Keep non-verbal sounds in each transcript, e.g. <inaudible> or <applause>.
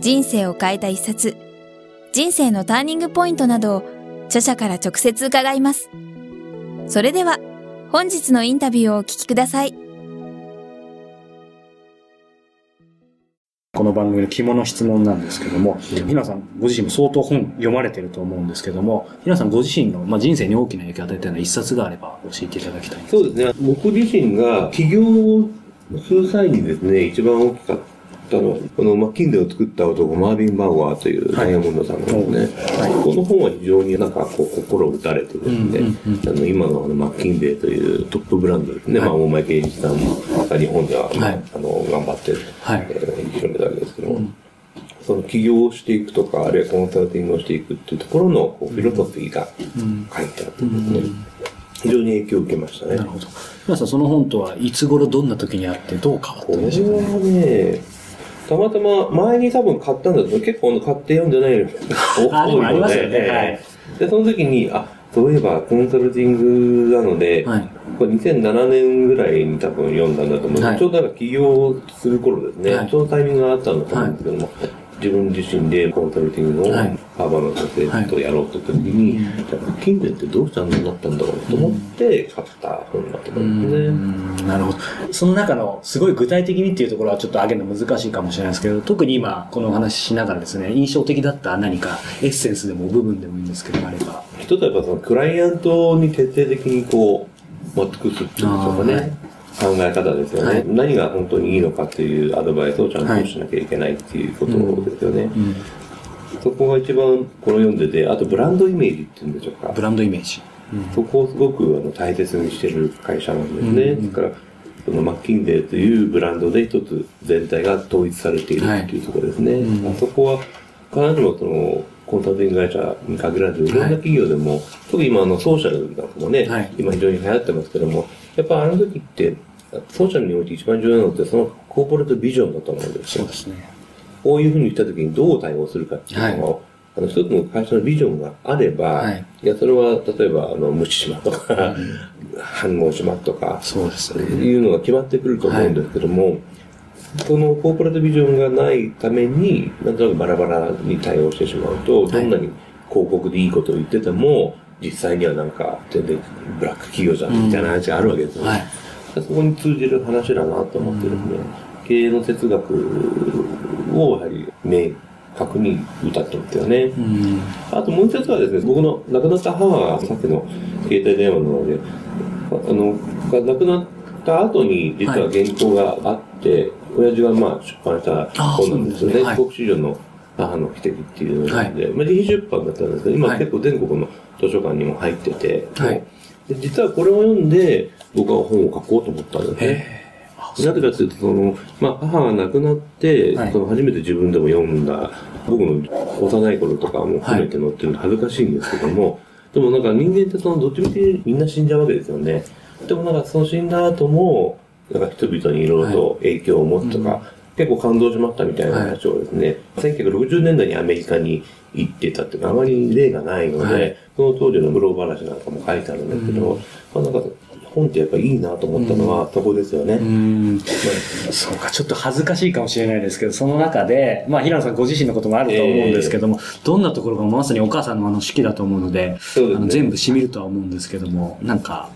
人生を変えた一冊、人生のターニングポイントなどを著者から直接伺います。それでは、本日のインタビューをお聞きください。この番組の肝の質問なんですけども、皆さんご自身も相当本読まれてると思うんですけども、皆さんご自身の、まあ、人生に大きな影響を与えたような一冊があれば教えていただきたいそうですね。僕自身が起業をする際にですね、一番大きかったったのこのマッキンゼを作った男、マービン・バウアーというダイヤモンドさんのですね、はい、この本は非常になんかこう心を打たれてですね、あの今のあのマッキンゼというトップブランドですね、はい、まあ大前健一さんが日本では、まあ、あの頑張って、はい、えー、広めたわけですけども、うん。その起業をしていくとか、あるいはコンサルティングをしていくっていうところのこうフィロソフィーが書いてあってですね、非常に影響を受けましたね。なるほど。皆さん、その本とはいつ頃どんな時にあってどう変わったんでしょうか、ね、これはね、たまたま前に多分買ったんだけど、結構買って読んでないの <laughs> 多いので、ね。はい、で、その時に、あ、そういえばコンサルティングなので、はい、これ2007年ぐらいに多分読んだんだと思う、はい、ちょうどなんか起業する頃ですね、はい、ちょうどタイミングがあったんだと思うんですけども、自分自身でコンサルティングのハーバーの先生とやろうと時に、はい、金銭ってどうしてあんなになったんだろうと思って買った本だと思うんですね。なるほど。その中のすごい具体的にっていうところはちょっと挙げるの難しいかもしれないですけど、特に今このお話ししながらですね、印象的だった何かエッセンスでも部分でもいいんですけど、あれば。一つはやっぱそのクライアントに徹底的にこう、持ってくるっていうんでしょうかね。考え方ですよね、はい、何が本当にいいのかっていうアドバイスをちゃんとしなきゃいけないっていうことですよね。うん。うん。そこが一番この読んでて、あとブランドイメージっていうんでしょうか。ブランドイメージ。うん、そこをすごくあの大切にしてる会社なんですね。うん、だから、そのマッキンゼーというブランドで一つ全体が統一されているっていうところですね。はい。うん、あそこは、必ずしもその、コンサルティング会社に限らず、いろんな企業でも、はい、特に今あのソーシャルなんかもね、はい、今非常に流行ってますけども、やっぱあの時って、ソーシャルにおいて一番重要なのって、そのコーポレートビジョンだと思うんですよ。そうですね。こういうふうにしたときにどう対応するかっていうのを、はい、あの、一つの会社のビジョンがあれば、はい、いや、それは、例えば、あの、無視しまとか、うん、反応しまとか、そうですね。いうのが決まってくると思うんですけども、はい、このコーポレートビジョンがないために、なんとなくバラバラに対応してしまうと、どんなに広告でいいことを言ってても、実際にはなんか、全然ブラック企業じゃんみたいな話があるわけですよね。はいそこに通じる話だなと思ってるんで、経営の哲学をやはり明確に歌ってますよね。あともう一つはですね、僕の亡くなった母がさっきの携帯電話なので、あの、亡くなった後に実は原稿があって、はい、親父がまあ出版した本なんですよね。ね国史上の母の奇跡っていうので、はい、まあ自費出版だったんですけど、今結構全国の図書館にも入ってて、はい、で実はこれを読んで、僕は本を書こうと思ったんですね。なぜかというと、その、まあ、母が亡くなって、はい、その初めて自分でも読んだ、僕の幼い頃とかも含めて載ってるの恥ずかしいんですけども、はい、でもなんか人間ってその、どっちみちみんな死んじゃうわけですよね。でもなんかその死んだ後も、なんか人々にいろいろと影響を持つとか、結構感動しまったみたいな話をですね、はい、1960年代にアメリカに行ってたっていうか、あまり例がないので、はい、その当時の苦労話なんかも書いてあるんですけど、うん、まあなんか本ってやっぱいいなと思ったのは、そこですよね。うん。そうか、ちょっと恥ずかしいかもしれないですけど、その中で、まあ、平野さんご自身のこともあると思うんですけども、えー、どんなところがまさにお母さんのあの式だと思うので、ですね、あの全部染みるとは思うんですけども、なんか、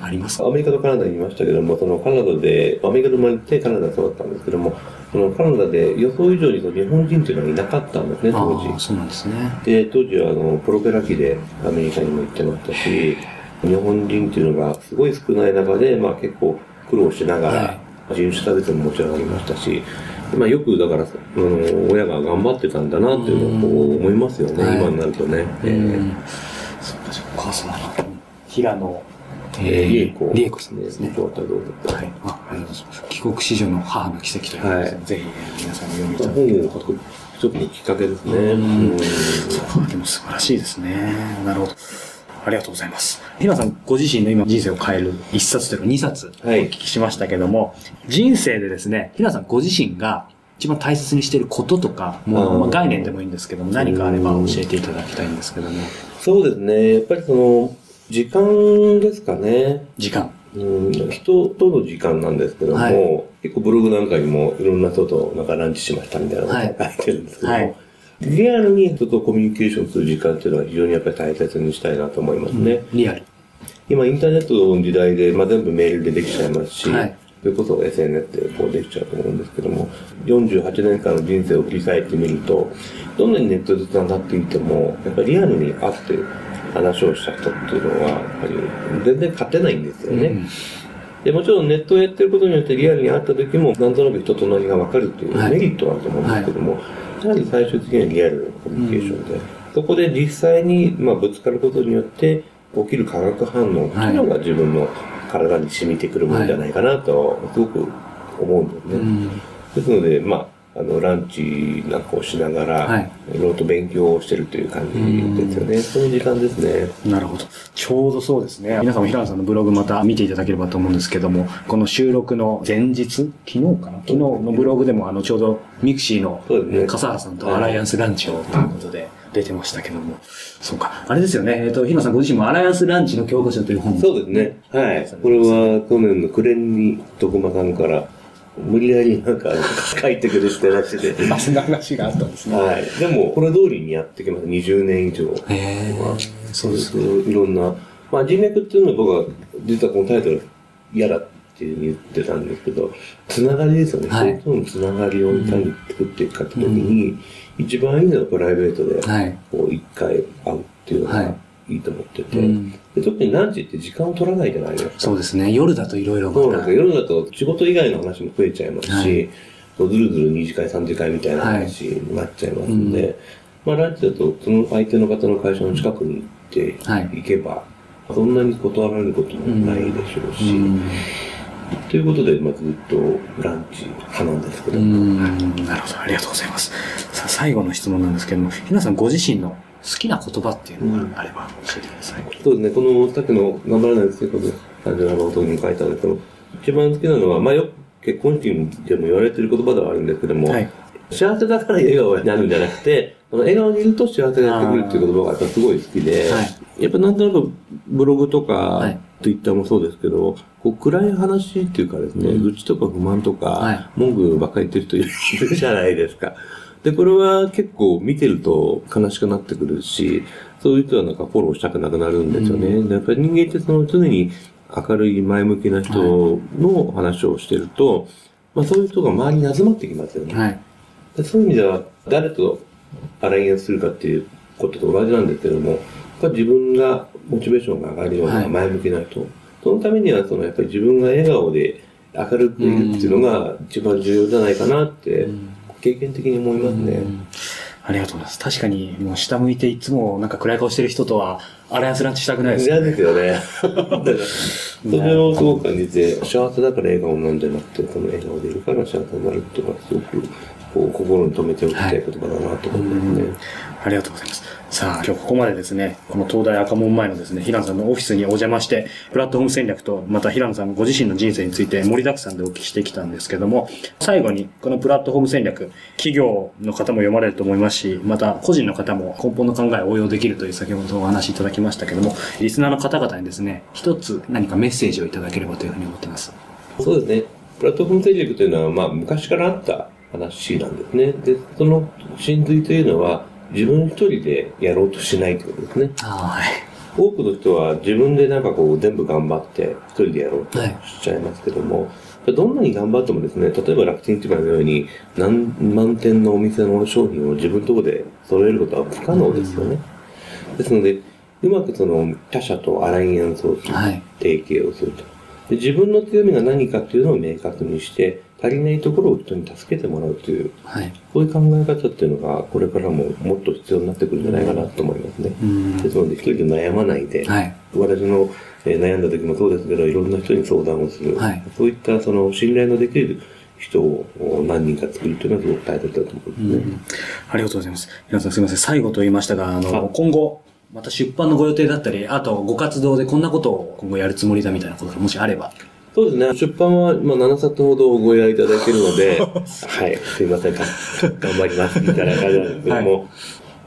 ありますアメリカとカナダにいましたけども、そのカナダで、アメリカで生まれてカナダで育ったんですけども、そのカナダで予想以上に日本人っていうのはいなかったんですね、当時。そうなんですね。で、当時はあのプロペラ機でアメリカにも行ってましたし、日本人っていうのがすごい少ない中で、まあ結構苦労しながら、人種差別ももちろんありましたし、まあよくだから、うん、親が頑張ってたんだなっていうのを思いますよね、今になるとね。えー、そっかそっか、その平野えー、リエコ。リエコさんですね。どうぞ。はい。あ、ありがとうございます。帰国子女の母の奇跡というはい、ぜひ、皆さんに読みいただけること。一つのきっかけですね。うん。そう、でも素晴らしいですね。なるほど。ありがとうございます。ひなさん、ご自身の今人生を変える一冊というか二冊お聞きしましたけども、はい、人生でですね、ひなさんご自身が一番大切にしていることとか、もう、まあ、概念でもいいんですけども、何かあれば教えていただきたいんですけども。そうですね。やっぱりその、時間ですかね。時間。うん、人との時間なんですけども、はい、結構ブログなんかにもいろんな人となんかランチしましたみたいなことを書いてるんですけども、はいはいリアルに人とコミュニケーションする時間っていうのは非常にやっぱり大切にしたいなと思いますね。うん、リアル。今インターネットの時代で、まあ、全部メールでできちゃいますし、はい、それこそ SNS でこうできちゃうと思うんですけども、48年間の人生を振り返ってみると、どんなにネットで繋がっていても、やっぱりリアルに会って話をした人っていうのは、やっぱり全然勝てないんですよね。うん。でもちろんネットをやってることによってリアルに会った時もなんとなく人となりが分かるっていうメリットはあると思うんですけども、はい。やはり最終的にはリアルなコミュニケーションで、うん、そこで実際に、まあ、ぶつかることによって起きる化学反応っていうのが自分の体に染みてくるものじゃないかなと、すごく思うんですね。うん、ですので、まあ、あの、ランチなんかをしながら、はい、いろいろと勉強をしてるという感じですよね。そういう時間ですね。なるほど。ちょうどそうですね。皆さんも平野さんのブログまた見ていただければと思うんですけども、この収録の前日、昨日かな？昨日のブログでも、あの、ちょうどミクシーの、ね、笠原さんとアライアンスランチをということで、出てましたけども。そうか。あれですよね。えっ、ー、と、平野さんご自身もアライアンスランチの教科書という本そうですね。はい。これは去年の暮れに徳間さんから無理やりなんか書いてくれてらしてて。あ、そんな話があったんですね。はい。でも、これ通りにやってきます。20年以上。へそうです。いろんな、まあ人脈っていうのは僕は、実はこのタイトル嫌だっていうふうに言ってたんですけど、つながりですよね。はい、人とのつながりをいかに作っていくかって時に、うん、一番いいのはプライベートで、こう一回会うっていうのが、はいいいと思ってて、うん、で特にランチって時間を取らないじゃないですか。そうですね。夜だといろいろそうなんです夜だと仕事以外の話も増えちゃいますし、はい、ずるずる2次会3次会みたいな話になっちゃいますんで、はい。うん、まあランチだとその相手の方の会社の近くに行って行けば、はい、そんなに断られることもないでしょうし、うん。ということで、まあ、ずっとランチ派なんですけど。なるほど、ありがとうございます。さあ、最後の質問なんですけども、ひなさんご自身の好きな言葉っていうのがあれば教えてください。そうですね、このさっきの頑張らないですけど、37番音に書いたんですけど、一番好きなのは、まあよく結婚式でも言われてる言葉ではあるんですけども、はい、幸せだから笑顔になるんじゃなくて、その笑顔にいると幸せがやってくるっていう言葉がやっぱすごい好きで、はい、やっぱなんとなくブログとか、ツイッターもそうですけど、こう暗い話っていうかですね、愚痴とか不満とか、文句ばっかり言ってる人いるじゃないですか。で、これは結構見てると悲しくなってくるし、そういう人はなんかフォローしたくなくなるんですよね。うん、やっぱり人間ってその常に明るい前向きな人の話をしてると、はい、まあそういう人が周りに集まってきますよね。はい、そういう意味では誰とアライアンスするかっていうことと同じなんですけども、やっぱ自分がモチベーションが上がるような前向きな人、はい、そのためにはそのやっぱり自分が笑顔で明るくいるっていうのが一番重要じゃないかなって経験的に思いますね。ありがとうございます。確かに、もう下向いていつもなんか暗い顔してる人とは、アライアンスランチしたくないですね。嫌ですよね。それをすごく感じて、幸せだから笑顔なんじゃなくて、その笑顔でいるから幸せになるっていうのは、すごく、こう、心に留めておきたい言葉だなと思いますね。ありがとうございます。さあ、今日ここまでですね、この東大赤門前のですね、平野さんのオフィスにお邪魔して、プラットフォーム戦略と、また平野さんご自身の人生について盛りだくさんでお聞きしてきたんですけども、最後に、このプラットフォーム戦略、企業の方も読まれると思いますし、また個人の方も根本の考えを応用できるという先ほどお話しいただきましたけども、リスナーの方々にですね、一つ何かメッセージをいただければというふうに思っています。そうですね。プラットフォーム戦略というのは、まあ、昔からあった話なんですね。で、その真髄というのは、自分一人でやろうとしないということですね。はい。多くの人は自分でなんかこう全部頑張って一人でやろうとしちゃいますけども、はい、どんなに頑張ってもですね、例えば楽天市場のように何万点のお店の商品を自分のところで揃えることは不可能ですよね。ですので、うまくその他社とアライアンスをする、はい、提携をすると。で自分の強みが何かっていうのを明確にして、足りないところを人に助けてもらうという、はい、こういう考え方っていうのが、これからももっと必要になってくるんじゃないかなと思いますね。ですので、一人で悩まないで、はい、私の悩んだ時もそうですけど、いろんな人に相談をする。はい、そういったその信頼のできる人を何人か作るというのはすごく大切だと思うんですね、うん。ありがとうございます。皆さんすみません。最後と言いましたが、あの、今後、また出版のご予定だったり、あとご活動でこんなことを今後やるつもりだみたいなことがもしあれば。そうですね。出版は、まあ、7冊ほどご依頼いただけるので、<laughs> はい、すいません。頑張ります。みたいな感じなんですけども、はい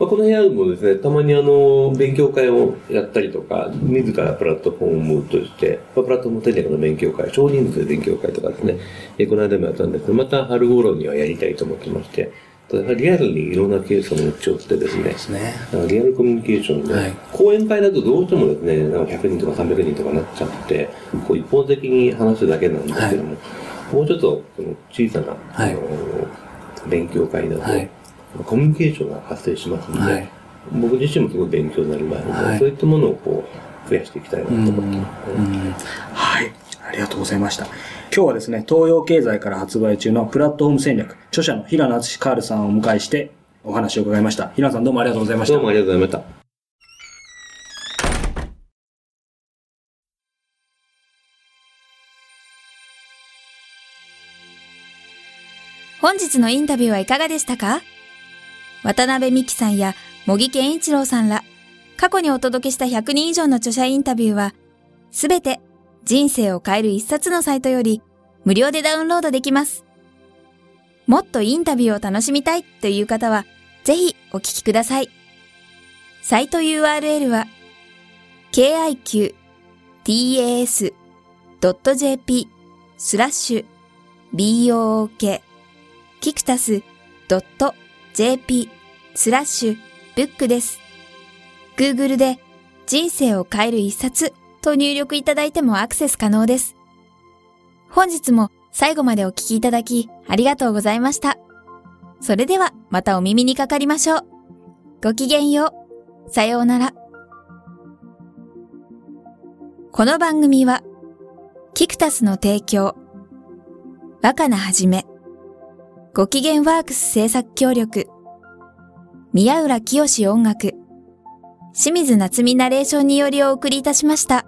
まあ、この部屋もですね、たまにあの、勉強会をやったりとか、自らプラットフォームとして、まあ、プラットフォーム戦略の勉強会、少人数勉強会とかですね、えこの間もやったんですけど、また春頃にはやりたいと思ってまして、リアルにいろんなケースを持ち寄ってですね、すね。リアルコミュニケーションで、はい、講演会だとどうしてもですね、なんか100人とか300人とかなっちゃって、こう一方的に話すだけなんですけども、はい、もうちょっとその小さな、はい、あの勉強会だと、コミュニケーションが発生しますので、はい、僕自身もすごい勉強になりますので、はい、そういったものをこう増やしていきたいなと思ってます、はい。ありがとうございました。今日はですね、東洋経済から発売中のプラットフォーム戦略、著者の平野敦カールさんをお迎えしてお話を伺いました。平野さんどうもありがとうございました。どうもありがとうございました。本日のインタビューはいかがでしたか？渡辺美希さんや茂木健一郎さんら、過去にお届けした100人以上の著者インタビューは、すべて人生を変える一冊のサイトより無料でダウンロードできます。もっとインタビューを楽しみたいという方は、ぜひお聞きください。サイト URL は、kiqtas.jp スラッシュ book キクタス .jp スラッシュブックです。Google で人生を変える一冊と入力いただいてもアクセス可能です。本日も最後までお聞きいただきありがとうございました。それではまたお耳にかかりましょう。ごきげんよう。さようなら。この番組は、キクタスの提供、若菜はじめ、ご機嫌ワークス制作協力、宮浦清志音楽、清水夏美ナレーションによりお送りいたしました。